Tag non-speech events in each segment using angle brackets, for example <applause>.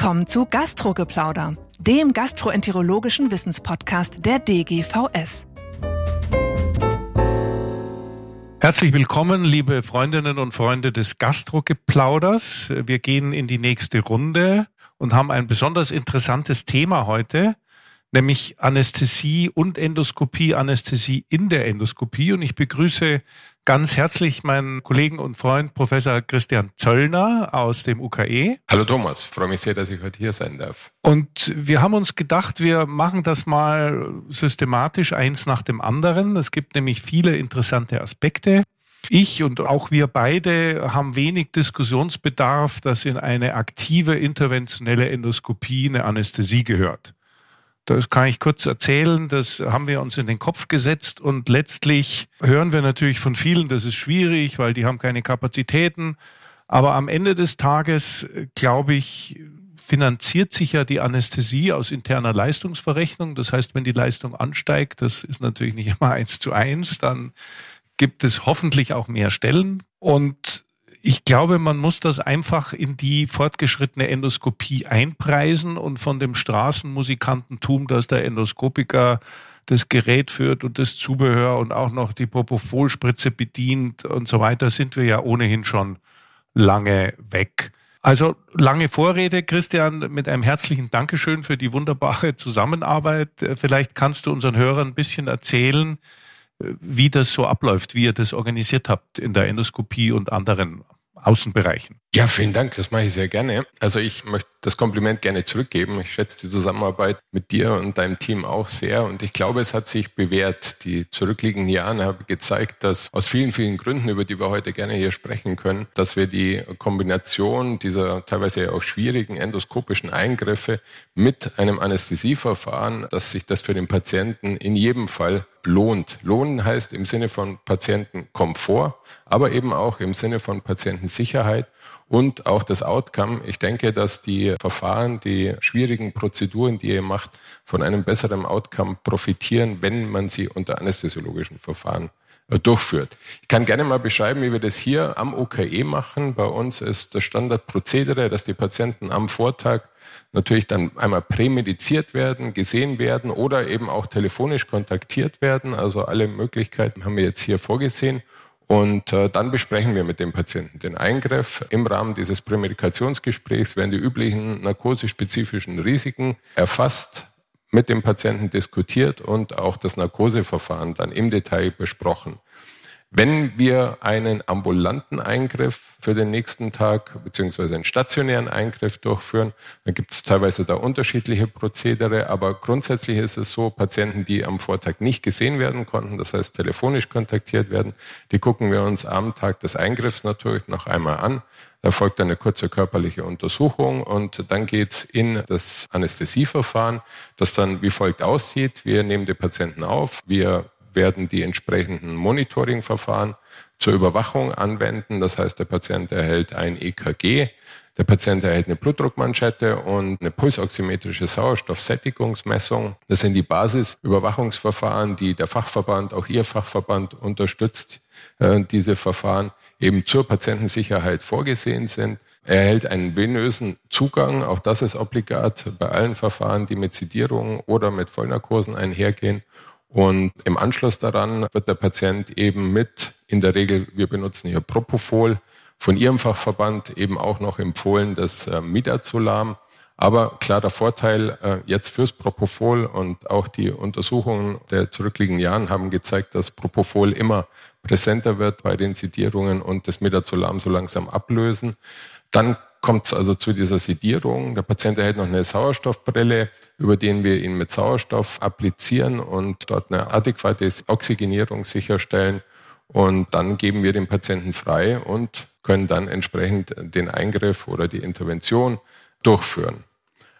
Willkommen zu Gastrogeplauder, dem gastroenterologischen Wissenspodcast der DGVS. Herzlich willkommen, liebe Freundinnen und Freunde des Gastrogeplauders. Wir gehen in die nächste Runde und haben ein besonders interessantes Thema heute nämlich Anästhesie und Endoskopie, Anästhesie in der Endoskopie. Und ich begrüße ganz herzlich meinen Kollegen und Freund Professor Christian Zöllner aus dem UKE. Hallo Thomas, freue mich sehr, dass ich heute hier sein darf. Und wir haben uns gedacht, wir machen das mal systematisch eins nach dem anderen. Es gibt nämlich viele interessante Aspekte. Ich und auch wir beide haben wenig Diskussionsbedarf, dass in eine aktive interventionelle Endoskopie eine Anästhesie gehört. Das kann ich kurz erzählen. Das haben wir uns in den Kopf gesetzt und letztlich hören wir natürlich von vielen, das ist schwierig, weil die haben keine Kapazitäten. Aber am Ende des Tages, glaube ich, finanziert sich ja die Anästhesie aus interner Leistungsverrechnung. Das heißt, wenn die Leistung ansteigt, das ist natürlich nicht immer <laughs> eins zu eins, dann gibt es hoffentlich auch mehr Stellen. Und ich glaube, man muss das einfach in die fortgeschrittene Endoskopie einpreisen und von dem Straßenmusikantentum, dass der Endoskopiker das Gerät führt und das Zubehör und auch noch die Propofolspritze bedient und so weiter, sind wir ja ohnehin schon lange weg. Also lange Vorrede, Christian, mit einem herzlichen Dankeschön für die wunderbare Zusammenarbeit. Vielleicht kannst du unseren Hörern ein bisschen erzählen, wie das so abläuft, wie ihr das organisiert habt in der Endoskopie und anderen Außenbereichen. Ja, vielen Dank, das mache ich sehr gerne. Also ich möchte das Kompliment gerne zurückgeben. Ich schätze die Zusammenarbeit mit dir und deinem Team auch sehr und ich glaube, es hat sich bewährt. Die zurückliegenden Jahre haben gezeigt, dass aus vielen, vielen Gründen, über die wir heute gerne hier sprechen können, dass wir die Kombination dieser teilweise auch schwierigen endoskopischen Eingriffe mit einem Anästhesieverfahren, dass sich das für den Patienten in jedem Fall lohnt. Lohnen heißt im Sinne von Patientenkomfort, aber eben auch im Sinne von Patientensicherheit und auch das Outcome. Ich denke, dass die Verfahren, die schwierigen Prozeduren, die ihr macht, von einem besseren Outcome profitieren, wenn man sie unter anästhesiologischen Verfahren äh, durchführt. Ich kann gerne mal beschreiben, wie wir das hier am OKE machen. Bei uns ist das Standardprozedere, dass die Patienten am Vortag natürlich dann einmal prämediziert werden, gesehen werden oder eben auch telefonisch kontaktiert werden. Also alle Möglichkeiten haben wir jetzt hier vorgesehen. Und äh, dann besprechen wir mit dem Patienten den Eingriff. Im Rahmen dieses Prämedikationsgesprächs werden die üblichen narkosespezifischen Risiken erfasst, mit dem Patienten diskutiert und auch das Narkoseverfahren dann im Detail besprochen. Wenn wir einen ambulanten Eingriff für den nächsten Tag beziehungsweise einen stationären Eingriff durchführen, dann gibt es teilweise da unterschiedliche Prozedere, aber grundsätzlich ist es so, Patienten, die am Vortag nicht gesehen werden konnten, das heißt telefonisch kontaktiert werden, die gucken wir uns am Tag des Eingriffs natürlich noch einmal an. Da folgt eine kurze körperliche Untersuchung und dann geht's in das Anästhesieverfahren, das dann wie folgt aussieht. Wir nehmen den Patienten auf, wir werden die entsprechenden Monitoring-Verfahren zur Überwachung anwenden. Das heißt, der Patient erhält ein EKG, der Patient erhält eine Blutdruckmanschette und eine pulsoximetrische Sauerstoffsättigungsmessung. Das sind die Basisüberwachungsverfahren, die der Fachverband, auch Ihr Fachverband unterstützt, äh, diese Verfahren eben zur Patientensicherheit vorgesehen sind. Er erhält einen venösen Zugang, auch das ist obligat bei allen Verfahren, die mit Sedierung oder mit Vollnarkosen einhergehen. Und im Anschluss daran wird der Patient eben mit, in der Regel, wir benutzen hier Propofol, von Ihrem Fachverband eben auch noch empfohlen, das äh, Midazolam. Aber klarer Vorteil äh, jetzt fürs Propofol und auch die Untersuchungen der zurückliegenden Jahren haben gezeigt, dass Propofol immer präsenter wird bei den Sedierungen und das Midazolam so langsam ablösen. Dann kommt es also zu dieser Sedierung. Der Patient erhält noch eine Sauerstoffbrille, über den wir ihn mit Sauerstoff applizieren und dort eine adäquate Oxygenierung sicherstellen. Und dann geben wir den Patienten frei und können dann entsprechend den Eingriff oder die Intervention durchführen.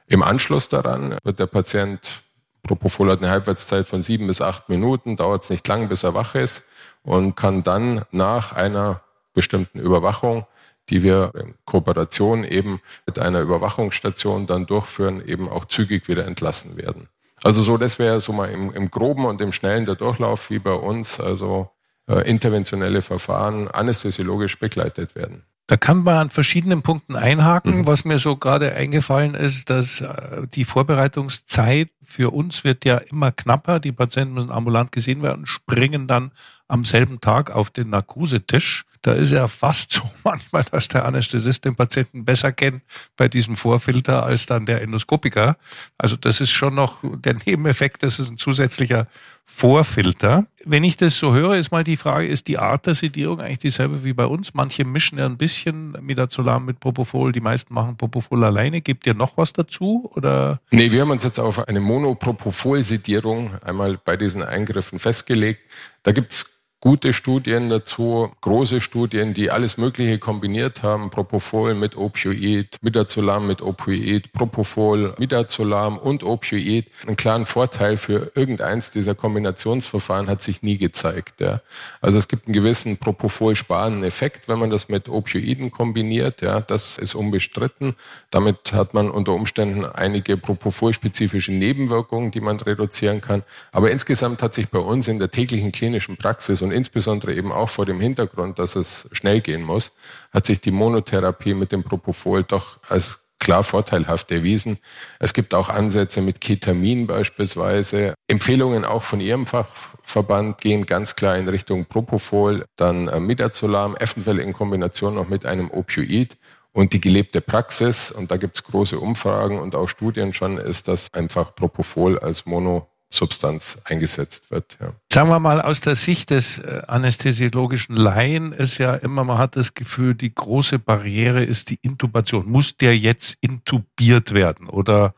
Im Anschluss daran wird der Patient, Propofol hat eine Halbwertszeit von sieben bis acht Minuten, dauert es nicht lang, bis er wach ist und kann dann nach einer bestimmten Überwachung die wir in Kooperation eben mit einer Überwachungsstation dann durchführen, eben auch zügig wieder entlassen werden. Also so, das wäre so mal im, im Groben und im Schnellen der Durchlauf wie bei uns, also äh, interventionelle Verfahren anästhesiologisch begleitet werden. Da kann man an verschiedenen Punkten einhaken. Mhm. Was mir so gerade eingefallen ist, dass äh, die Vorbereitungszeit für uns wird ja immer knapper. Die Patienten müssen ambulant gesehen werden, springen dann am selben Tag auf den Narkosetisch. Da ist ja fast so <laughs> manchmal, dass der Anästhesist den Patienten besser kennt bei diesem Vorfilter als dann der Endoskopiker. Also das ist schon noch der Nebeneffekt, das ist ein zusätzlicher Vorfilter. Wenn ich das so höre, ist mal die Frage, ist die Art der Sedierung eigentlich dieselbe wie bei uns? Manche mischen ja ein bisschen Midazolam mit Propofol, die meisten machen Propofol alleine. Gibt ihr noch was dazu? Oder? Nee, wir haben uns jetzt auf eine Monopropofol-Sedierung einmal bei diesen Eingriffen festgelegt. Da gibt's gute Studien dazu, große Studien, die alles Mögliche kombiniert haben. Propofol mit Opioid, Midazolam mit Opioid, Propofol, Midazolam und Opioid. Einen klaren Vorteil für irgendeins dieser Kombinationsverfahren hat sich nie gezeigt. Ja. Also es gibt einen gewissen Propofol-sparenden Effekt, wenn man das mit Opioiden kombiniert. Ja, das ist unbestritten. Damit hat man unter Umständen einige Propofol-spezifische Nebenwirkungen, die man reduzieren kann. Aber insgesamt hat sich bei uns in der täglichen klinischen Praxis und insbesondere eben auch vor dem Hintergrund, dass es schnell gehen muss, hat sich die Monotherapie mit dem Propofol doch als klar vorteilhaft erwiesen. Es gibt auch Ansätze mit Ketamin beispielsweise. Empfehlungen auch von Ihrem Fachverband gehen ganz klar in Richtung Propofol, dann äh, Midazolam, eventuell in Kombination noch mit einem Opioid. Und die gelebte Praxis, und da gibt es große Umfragen und auch Studien schon, ist, dass einfach Propofol als Mono Substanz eingesetzt wird. Ja. Sagen wir mal, aus der Sicht des äh, anästhesiologischen Laien ist ja immer, man hat das Gefühl, die große Barriere ist die Intubation. Muss der jetzt intubiert werden oder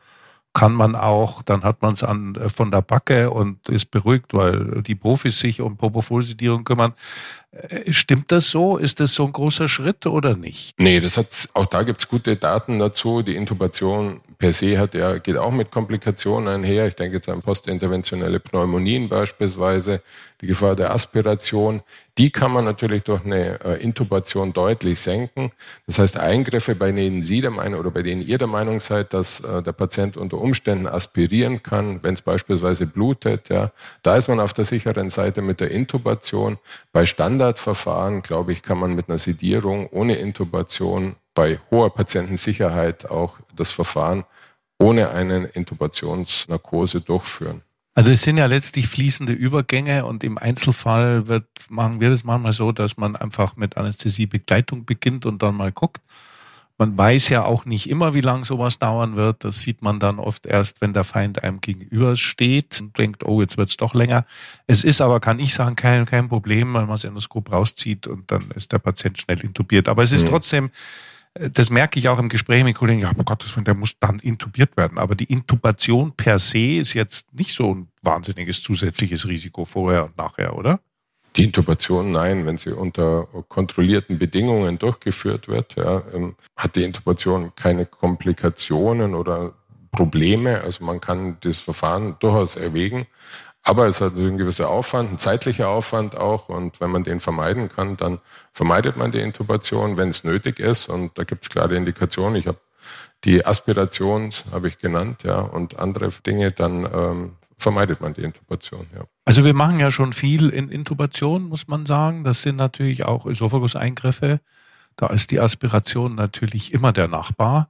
kann man auch, dann hat man es äh, von der Backe und ist beruhigt, weil die Profis sich um Propofol-Sedierung kümmern. Äh, stimmt das so? Ist das so ein großer Schritt oder nicht? Nee, das hat, auch da gibt's gute Daten dazu. Die Intubation per se hat ja, geht auch mit Komplikationen einher. Ich denke jetzt an postinterventionelle Pneumonien beispielsweise, die Gefahr der Aspiration. Die kann man natürlich durch eine äh, Intubation deutlich senken. Das heißt, Eingriffe, bei denen Sie der Meinung oder bei denen ihr der Meinung seid, dass äh, der Patient unter Umständen aspirieren kann, wenn es beispielsweise blutet, ja, da ist man auf der sicheren Seite mit der Intubation. Bei Standard Standardverfahren, glaube ich, kann man mit einer Sedierung ohne Intubation bei hoher Patientensicherheit auch das Verfahren ohne eine Intubationsnarkose durchführen. Also es sind ja letztlich fließende Übergänge und im Einzelfall wird, machen wir das manchmal so, dass man einfach mit Anästhesiebegleitung beginnt und dann mal guckt, man weiß ja auch nicht immer, wie lang sowas dauern wird. Das sieht man dann oft erst, wenn der Feind einem gegenübersteht und denkt, oh, jetzt wird's doch länger. Es ist aber, kann ich sagen, kein, kein Problem, weil man das Endoskop rauszieht und dann ist der Patient schnell intubiert. Aber es ist mhm. trotzdem, äh, das merke ich auch im Gespräch mit Kollegen, ja, oh Willen, der muss dann intubiert werden. Aber die Intubation per se ist jetzt nicht so ein wahnsinniges zusätzliches Risiko vorher und nachher, oder? Die Intubation, nein, wenn sie unter kontrollierten Bedingungen durchgeführt wird, ja, ähm, hat die Intubation keine Komplikationen oder Probleme. Also man kann das Verfahren durchaus erwägen. Aber es hat ein gewisser Aufwand, ein zeitlicher Aufwand auch. Und wenn man den vermeiden kann, dann vermeidet man die Intubation, wenn es nötig ist. Und da gibt es klare Indikationen. Ich habe die Aspiration, habe ich genannt, ja, und andere Dinge, dann ähm, vermeidet man die Intubation. Ja. Also wir machen ja schon viel in Intubation, muss man sagen. Das sind natürlich auch Ösophagus-Eingriffe. Da ist die Aspiration natürlich immer der Nachbar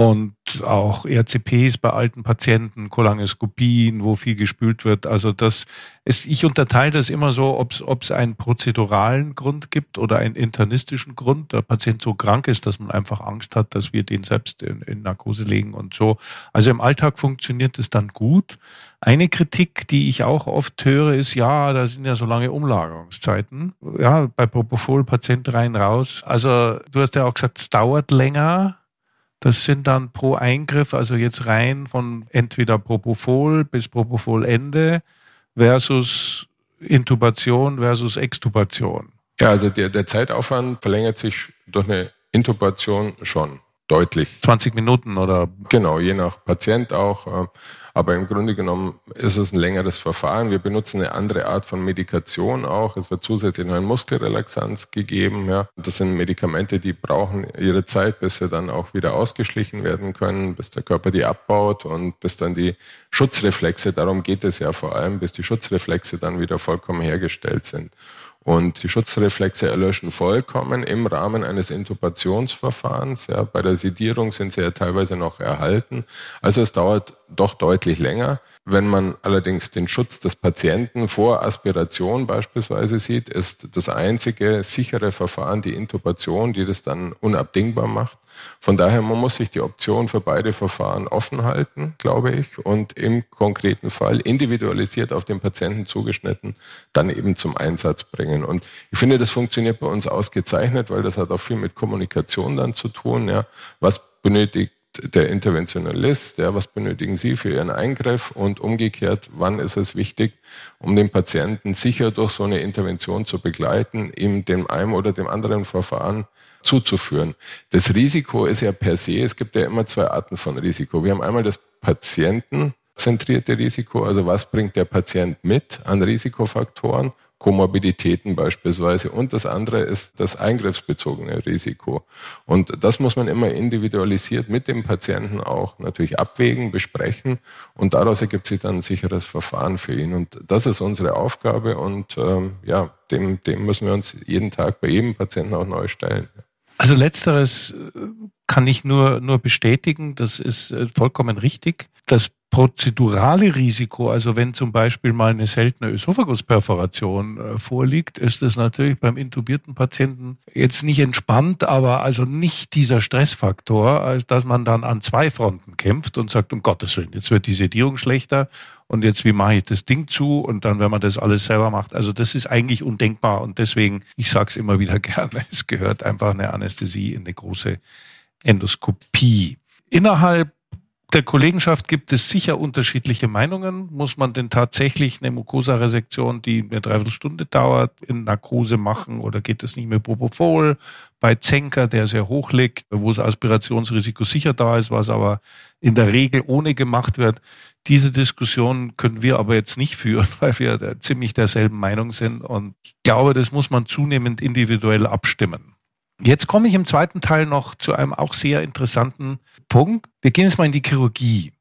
und auch RCPs bei alten Patienten, Cholangoskopien, wo viel gespült wird. Also das ist, ich unterteile das immer so, ob es einen prozeduralen Grund gibt oder einen internistischen Grund. Der Patient so krank ist, dass man einfach Angst hat, dass wir den selbst in, in Narkose legen und so. Also im Alltag funktioniert es dann gut. Eine Kritik, die ich auch oft höre, ist, ja, da sind ja so lange Umlagerungszeiten. Ja, bei Propofol Patient rein, raus. Also du hast ja auch gesagt, es dauert länger das sind dann pro Eingriff, also jetzt rein von entweder Propofol bis Propofol-Ende versus Intubation versus Extubation. Ja, also der, der Zeitaufwand verlängert sich durch eine Intubation schon deutlich. 20 Minuten oder? Genau, je nach Patient auch. Äh, aber im Grunde genommen ist es ein längeres Verfahren. Wir benutzen eine andere Art von Medikation auch. Es wird zusätzlich noch ein Muskelrelaxanz gegeben. Ja. Das sind Medikamente, die brauchen ihre Zeit, bis sie dann auch wieder ausgeschlichen werden können, bis der Körper die abbaut und bis dann die Schutzreflexe, darum geht es ja vor allem, bis die Schutzreflexe dann wieder vollkommen hergestellt sind. Und die Schutzreflexe erlöschen vollkommen im Rahmen eines Intubationsverfahrens. Ja, bei der Sedierung sind sie ja teilweise noch erhalten. Also es dauert doch deutlich länger. Wenn man allerdings den Schutz des Patienten vor Aspiration beispielsweise sieht, ist das einzige sichere Verfahren die Intubation, die das dann unabdingbar macht. Von daher, man muss sich die Option für beide Verfahren offen halten, glaube ich, und im konkreten Fall individualisiert auf den Patienten zugeschnitten dann eben zum Einsatz bringen. Und ich finde, das funktioniert bei uns ausgezeichnet, weil das hat auch viel mit Kommunikation dann zu tun. Ja. Was benötigt der Interventionalist, ja, was benötigen Sie für Ihren Eingriff und umgekehrt, wann ist es wichtig, um den Patienten sicher durch so eine Intervention zu begleiten, ihm dem einen oder dem anderen Verfahren zuzuführen. Das Risiko ist ja per se, es gibt ja immer zwei Arten von Risiko. Wir haben einmal das patientenzentrierte Risiko, also was bringt der Patient mit an Risikofaktoren Komorbiditäten beispielsweise. Und das andere ist das eingriffsbezogene Risiko. Und das muss man immer individualisiert mit dem Patienten auch natürlich abwägen, besprechen. Und daraus ergibt sich dann ein sicheres Verfahren für ihn. Und das ist unsere Aufgabe. Und ähm, ja, dem, dem müssen wir uns jeden Tag bei jedem Patienten auch neu stellen. Also letzteres äh, kann ich nur, nur bestätigen. Das ist äh, vollkommen richtig. Das prozedurale Risiko, also wenn zum Beispiel mal eine seltene Ösophagusperforation äh, vorliegt, ist es natürlich beim intubierten Patienten jetzt nicht entspannt, aber also nicht dieser Stressfaktor, als dass man dann an zwei Fronten kämpft und sagt, um Gottes Willen, jetzt wird die Sedierung schlechter und jetzt wie mache ich das Ding zu und dann, wenn man das alles selber macht. Also das ist eigentlich undenkbar und deswegen, ich sage es immer wieder <laughs> gerne, es gehört einfach eine Anästhesie in eine große Endoskopie. Innerhalb der Kollegenschaft gibt es sicher unterschiedliche Meinungen. Muss man denn tatsächlich eine Mucosa-Resektion, die eine Dreiviertelstunde dauert, in Narkose machen oder geht das nicht mit Propofol? Bei Zenker, der sehr hoch liegt, wo das Aspirationsrisiko sicher da ist, was aber in der Regel ohne gemacht wird. Diese Diskussion können wir aber jetzt nicht führen, <laughs> weil wir ziemlich derselben Meinung sind. Und ich glaube, das muss man zunehmend individuell abstimmen. Jetzt komme ich im zweiten Teil noch zu einem auch sehr interessanten Punkt. Wir gehen jetzt mal in die Chirurgie.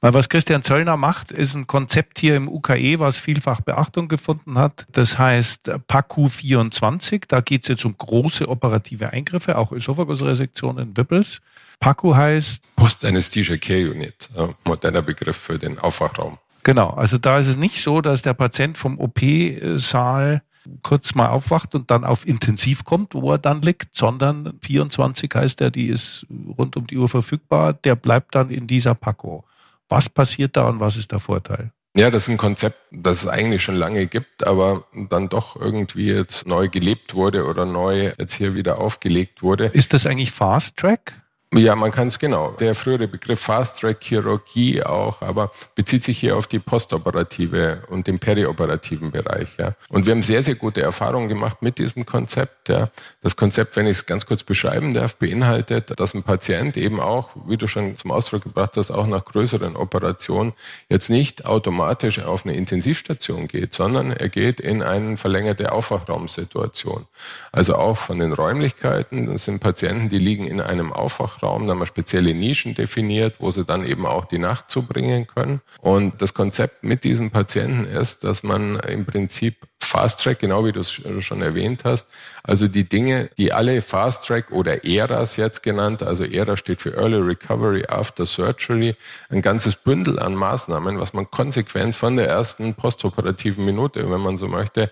Weil was Christian Zöllner macht, ist ein Konzept hier im UKE, was vielfach Beachtung gefunden hat. Das heißt PACU 24. Da geht es jetzt um große operative Eingriffe, auch Ösophagusresektionen, Wippels. PACU heißt Post-Anesthesia Care Unit, moderner Begriff für den Aufwachraum. Genau, also da ist es nicht so, dass der Patient vom OP-Saal kurz mal aufwacht und dann auf Intensiv kommt, wo er dann liegt, sondern 24 heißt er, die ist rund um die Uhr verfügbar, der bleibt dann in dieser Paco. Was passiert da und was ist der Vorteil? Ja, das ist ein Konzept, das es eigentlich schon lange gibt, aber dann doch irgendwie jetzt neu gelebt wurde oder neu jetzt hier wieder aufgelegt wurde. Ist das eigentlich Fast Track? Ja, man kann es genau. Der frühere Begriff Fast Track Chirurgie auch, aber bezieht sich hier auf die postoperative und den perioperativen Bereich. Ja. Und wir haben sehr, sehr gute Erfahrungen gemacht mit diesem Konzept. Ja. Das Konzept, wenn ich es ganz kurz beschreiben darf, beinhaltet, dass ein Patient eben auch, wie du schon zum Ausdruck gebracht hast, auch nach größeren Operationen jetzt nicht automatisch auf eine Intensivstation geht, sondern er geht in eine verlängerte Aufwachraumsituation. Also auch von den Räumlichkeiten, das sind Patienten, die liegen in einem Aufwachraum Raum, da haben wir spezielle Nischen definiert, wo sie dann eben auch die Nacht zubringen können. Und das Konzept mit diesen Patienten ist, dass man im Prinzip Fast Track, genau wie du es schon erwähnt hast. Also die Dinge, die alle Fast Track oder ERAs jetzt genannt, also ERA steht für Early Recovery After Surgery, ein ganzes Bündel an Maßnahmen, was man konsequent von der ersten postoperativen Minute, wenn man so möchte,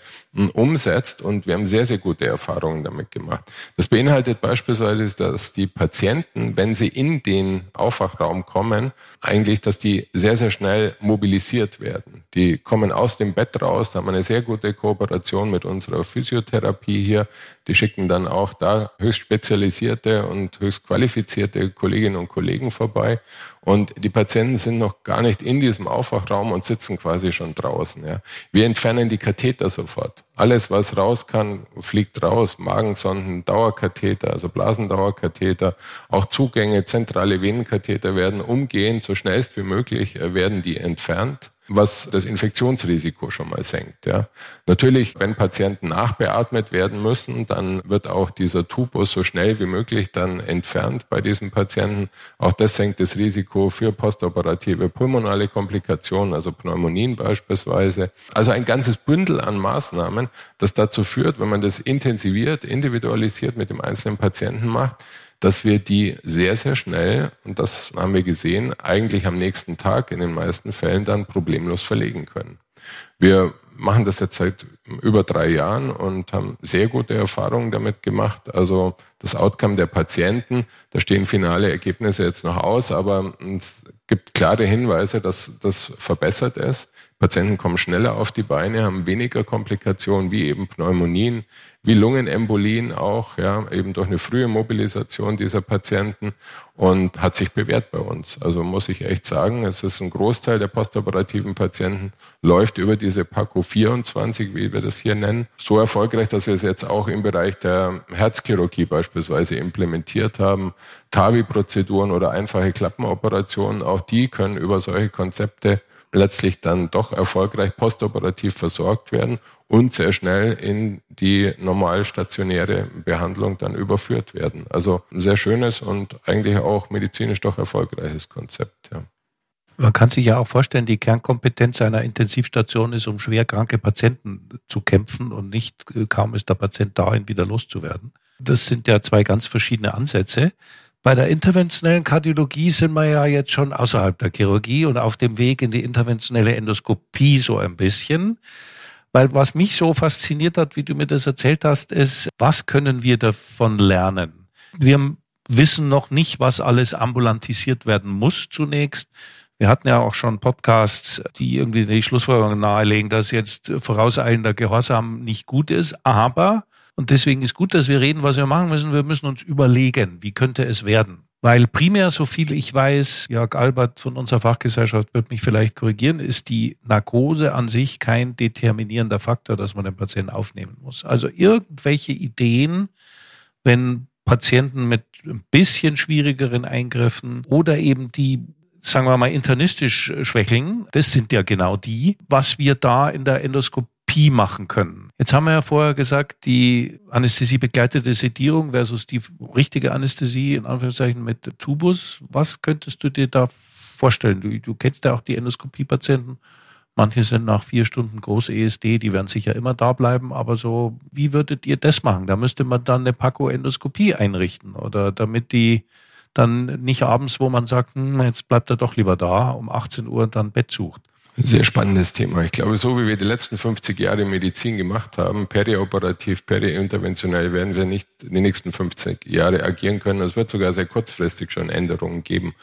umsetzt. Und wir haben sehr, sehr gute Erfahrungen damit gemacht. Das beinhaltet beispielsweise, dass die Patienten, wenn sie in den Aufwachraum kommen, eigentlich, dass die sehr, sehr schnell mobilisiert werden. Die kommen aus dem Bett raus, da haben wir eine sehr gute Kooperation mit unserer Physiotherapie hier. Die schicken dann auch da höchst spezialisierte und höchst qualifizierte Kolleginnen und Kollegen vorbei. Und die Patienten sind noch gar nicht in diesem Aufwachraum und sitzen quasi schon draußen. Ja. Wir entfernen die Katheter sofort. Alles, was raus kann, fliegt raus. Magensonden, Dauerkatheter, also Blasendauerkatheter, auch Zugänge, zentrale Venenkatheter werden umgehend, so schnellst wie möglich, äh, werden die entfernt. Was das Infektionsrisiko schon mal senkt. Ja. Natürlich, wenn Patienten nachbeatmet werden müssen, dann wird auch dieser Tubus so schnell wie möglich dann entfernt bei diesem Patienten. Auch das senkt das Risiko für postoperative pulmonale Komplikationen, also Pneumonien beispielsweise. Also ein ganzes Bündel an Maßnahmen, das dazu führt, wenn man das intensiviert, individualisiert mit dem einzelnen Patienten macht, dass wir die sehr, sehr schnell, und das haben wir gesehen, eigentlich am nächsten Tag in den meisten Fällen dann problemlos verlegen können. Wir machen das jetzt seit über drei Jahren und haben sehr gute Erfahrungen damit gemacht. Also das Outcome der Patienten, da stehen finale Ergebnisse jetzt noch aus, aber es gibt klare Hinweise, dass das verbessert ist. Patienten kommen schneller auf die Beine, haben weniger Komplikationen wie eben Pneumonien, wie Lungenembolien auch, ja, eben durch eine frühe Mobilisation dieser Patienten und hat sich bewährt bei uns. Also muss ich echt sagen, es ist ein Großteil der postoperativen Patienten läuft über diese PACO 24, wie wir das hier nennen, so erfolgreich, dass wir es jetzt auch im Bereich der Herzchirurgie beispielsweise implementiert haben. TAVI-Prozeduren oder einfache Klappenoperationen, auch die können über solche Konzepte letztlich dann doch erfolgreich postoperativ versorgt werden und sehr schnell in die normal stationäre Behandlung dann überführt werden. Also ein sehr schönes und eigentlich auch medizinisch doch erfolgreiches Konzept. Ja. Man kann sich ja auch vorstellen, die Kernkompetenz einer Intensivstation ist, um schwer kranke Patienten zu kämpfen und nicht kaum ist der Patient da, ihn wieder loszuwerden. Das sind ja zwei ganz verschiedene Ansätze. Bei der interventionellen Kardiologie sind wir ja jetzt schon außerhalb der Chirurgie und auf dem Weg in die interventionelle Endoskopie so ein bisschen. Weil was mich so fasziniert hat, wie du mir das erzählt hast, ist, was können wir davon lernen? Wir wissen noch nicht, was alles ambulantisiert werden muss zunächst. Wir hatten ja auch schon Podcasts, die irgendwie die Schlussfolgerung nahelegen, dass jetzt vorauseilender Gehorsam nicht gut ist, aber und deswegen ist gut, dass wir reden, was wir machen müssen. Wir müssen uns überlegen, wie könnte es werden. Weil primär, so viel ich weiß, Jörg Albert von unserer Fachgesellschaft wird mich vielleicht korrigieren, ist die Narkose an sich kein determinierender Faktor, dass man den Patienten aufnehmen muss. Also irgendwelche Ideen, wenn Patienten mit ein bisschen schwierigeren Eingriffen oder eben die sagen wir mal, internistisch schwächeln, das sind ja genau die, was wir da in der Endoskopie Machen können. Jetzt haben wir ja vorher gesagt, die Anästhesie begleitete Sedierung versus die richtige Anästhesie, in Anführungszeichen mit Tubus. Was könntest du dir da vorstellen? Du, du kennst ja auch die Endoskopie-Patienten. Manche sind nach vier Stunden Groß-ESD, die werden sicher immer da bleiben, aber so, wie würdet ihr das machen? Da müsste man dann eine Paco-Endoskopie einrichten oder damit die dann nicht abends, wo man sagt, hm, jetzt bleibt er doch lieber da, um 18 Uhr dann Bett sucht. Sehr spannendes Thema. Ich glaube, so wie wir die letzten 50 Jahre Medizin gemacht haben, perioperativ, periinterventionell, werden wir nicht die nächsten 50 Jahre agieren können. Es wird sogar sehr kurzfristig schon Änderungen geben.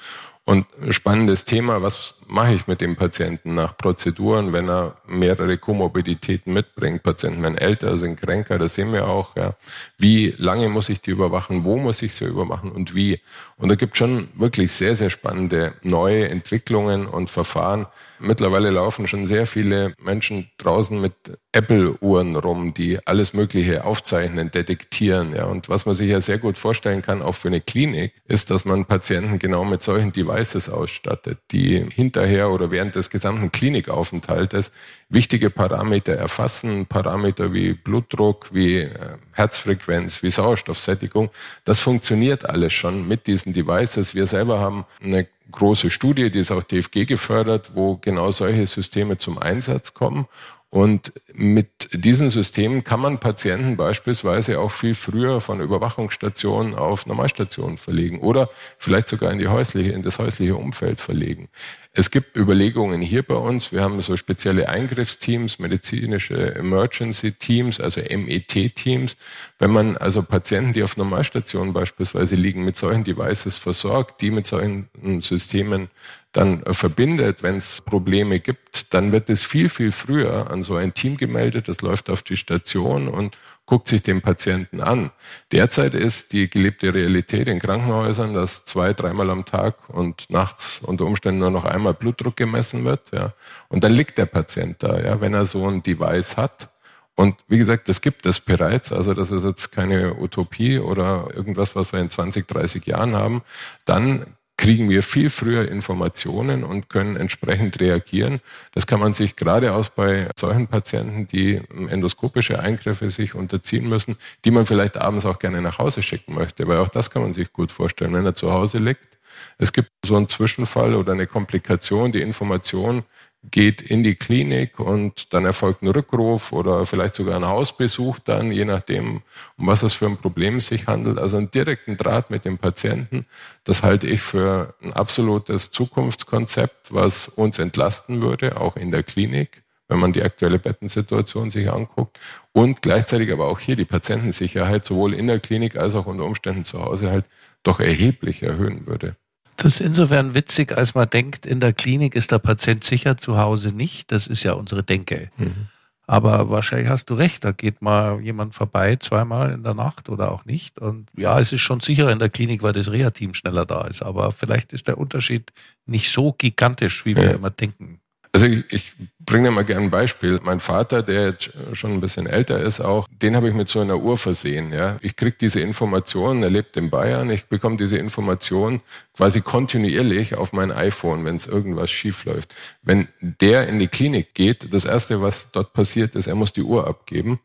Und spannendes Thema, was mache ich mit dem Patienten nach Prozeduren, wenn er mehrere Komorbiditäten mitbringt? Patienten werden älter, sind kränker, das sehen wir auch. Ja. Wie lange muss ich die überwachen? Wo muss ich sie überwachen und wie? Und da gibt schon wirklich sehr, sehr spannende neue Entwicklungen und Verfahren. Mittlerweile laufen schon sehr viele Menschen draußen mit Apple-Uhren rum, die alles Mögliche aufzeichnen, detektieren. Ja. Und was man sich ja sehr gut vorstellen kann, auch für eine Klinik, ist, dass man Patienten genau mit solchen Devices ausstattet, die hinterher oder während des gesamten Klinikaufenthaltes wichtige Parameter erfassen, Parameter wie Blutdruck, wie äh, Herzfrequenz, wie Sauerstoffsättigung. Das funktioniert alles schon mit diesen Devices. Wir selber haben eine große Studie, die ist auch DFG gefördert, wo genau solche Systeme zum Einsatz kommen. Und mit diesen Systemen kann man Patienten beispielsweise auch viel früher von Überwachungsstationen auf Normalstationen verlegen oder vielleicht sogar in die häusliche, in das häusliche Umfeld verlegen. Es gibt Überlegungen hier bei uns. Wir haben so spezielle Eingriffsteams, medizinische Emergency Teams, also MET-Teams. Wenn man also Patienten, die auf Normalstationen beispielsweise liegen, mit solchen Devices versorgt, die mit solchen Systemen dann verbindet, wenn es Probleme gibt, dann wird es viel, viel früher an so ein Team gemeldet. Das läuft auf die Station und guckt sich den Patienten an. Derzeit ist die gelebte Realität in Krankenhäusern, dass zwei, dreimal am Tag und nachts unter Umständen nur noch einmal Blutdruck gemessen wird. Ja. Und dann liegt der Patient da, ja, wenn er so ein Device hat. Und wie gesagt, das gibt es bereits. Also das ist jetzt keine Utopie oder irgendwas, was wir in 20, 30 Jahren haben. Dann kriegen wir viel früher Informationen und können entsprechend reagieren. Das kann man sich gerade aus bei solchen Patienten, die endoskopische Eingriffe sich unterziehen müssen, die man vielleicht abends auch gerne nach Hause schicken möchte, weil auch das kann man sich gut vorstellen, wenn er zu Hause liegt. Es gibt so einen Zwischenfall oder eine Komplikation, die Information geht in die Klinik und dann erfolgt ein Rückruf oder vielleicht sogar ein Hausbesuch dann, je nachdem, um was es für ein Problem sich handelt. Also einen direkten Draht mit dem Patienten, das halte ich für ein absolutes Zukunftskonzept, was uns entlasten würde, auch in der Klinik, wenn man die aktuelle Bettensituation sich anguckt und gleichzeitig aber auch hier die Patientensicherheit sowohl in der Klinik als auch unter Umständen zu Hause halt doch erheblich erhöhen würde. Das ist insofern witzig, als man denkt, in der Klinik ist der Patient sicher, zu Hause nicht. Das ist ja unsere Denke. Mhm. Aber wahrscheinlich hast du recht, da geht mal jemand vorbei, zweimal in der Nacht oder auch nicht. Und ja, es ist schon sicherer in der Klinik, weil das Reha-Team schneller da ist. Aber vielleicht ist der Unterschied nicht so gigantisch, wie wir ja. immer denken. Also ich, ich bringe mal gerne ein Beispiel. Mein Vater, der jetzt schon ein bisschen älter ist auch, den habe ich mit so einer Uhr versehen. Ja. Ich kriege diese Informationen, er lebt in Bayern, ich bekomme diese Informationen quasi kontinuierlich auf mein iPhone, wenn es irgendwas schief läuft. Wenn der in die Klinik geht, das Erste, was dort passiert ist, er muss die Uhr abgeben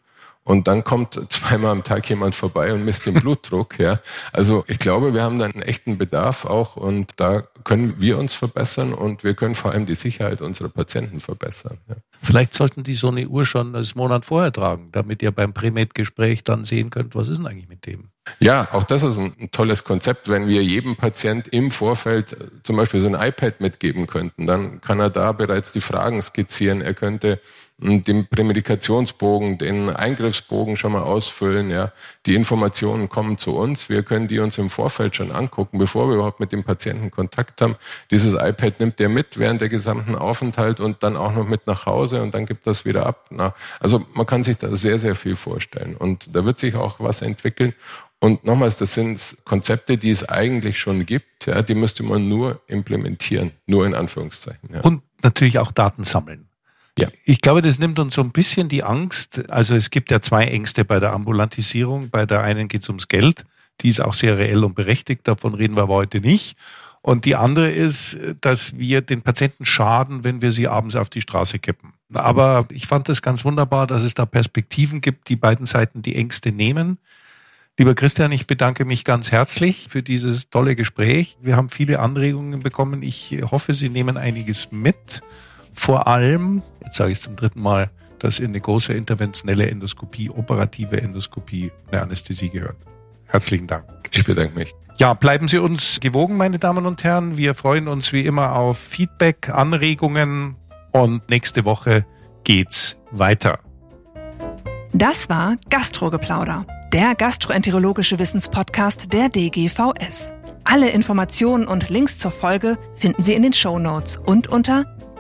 und dann kommt zweimal am Tag jemand vorbei und misst den Blutdruck. Ja. Also ich glaube, wir haben da einen echten Bedarf auch und da können wir uns verbessern und wir können vor allem die Sicherheit unserer Patienten verbessern. Ja. Vielleicht sollten die so eine Uhr schon einen Monat vorher tragen, damit ihr beim Premed-Gespräch dann sehen könnt, was ist denn eigentlich mit dem? Ja, auch das ist ein, tolles Konzept. Wenn wir jedem Patient im Vorfeld äh, zum Beispiel so ein iPad mitgeben könnten, dann kann er da bereits die Fragen skizzieren. Er könnte den Prämedikationsbogen, den Eingriffsbogen schon mal ausfüllen. Ja, die Informationen kommen zu uns. Wir können die uns im Vorfeld schon angucken, bevor wir überhaupt mit dem Patienten Kontakt haben. Dieses iPad nimmt er mit während der gesamten Aufenthalt und dann auch noch mit nach Hause und dann gibt das wieder ab. Also man kann sich da sehr, sehr viel vorstellen und da wird sich auch was entwickeln. Und nochmals, das sind Konzepte, die es eigentlich schon gibt. Ja, die müsste man nur implementieren, nur in Anführungszeichen. Ja. Und natürlich auch Daten sammeln. Ja. Ich glaube, das nimmt uns so ein bisschen die Angst. Also es gibt ja zwei Ängste bei der Ambulantisierung. Bei der einen geht es ums Geld. Die ist auch sehr reell und berechtigt. Davon reden wir aber heute nicht. Und die andere ist, dass wir den Patienten schaden, wenn wir sie abends auf die Straße kippen. Aber ich fand das ganz wunderbar, dass es da Perspektiven gibt, die beiden Seiten die Ängste nehmen. Lieber Christian, ich bedanke mich ganz herzlich für dieses tolle Gespräch. Wir haben viele Anregungen bekommen. Ich hoffe, Sie nehmen einiges mit vor allem, jetzt sage ich es zum dritten Mal, dass in eine große interventionelle Endoskopie, operative Endoskopie, eine Anästhesie gehört. Herzlichen Dank. Ich bedanke mich. Ja, bleiben Sie uns gewogen, meine Damen und Herren. Wir freuen uns wie immer auf Feedback, Anregungen und nächste Woche geht's weiter. Das war Gastrogeplauder, der gastroenterologische Wissenspodcast der DGVS. Alle Informationen und Links zur Folge finden Sie in den Show Notes und unter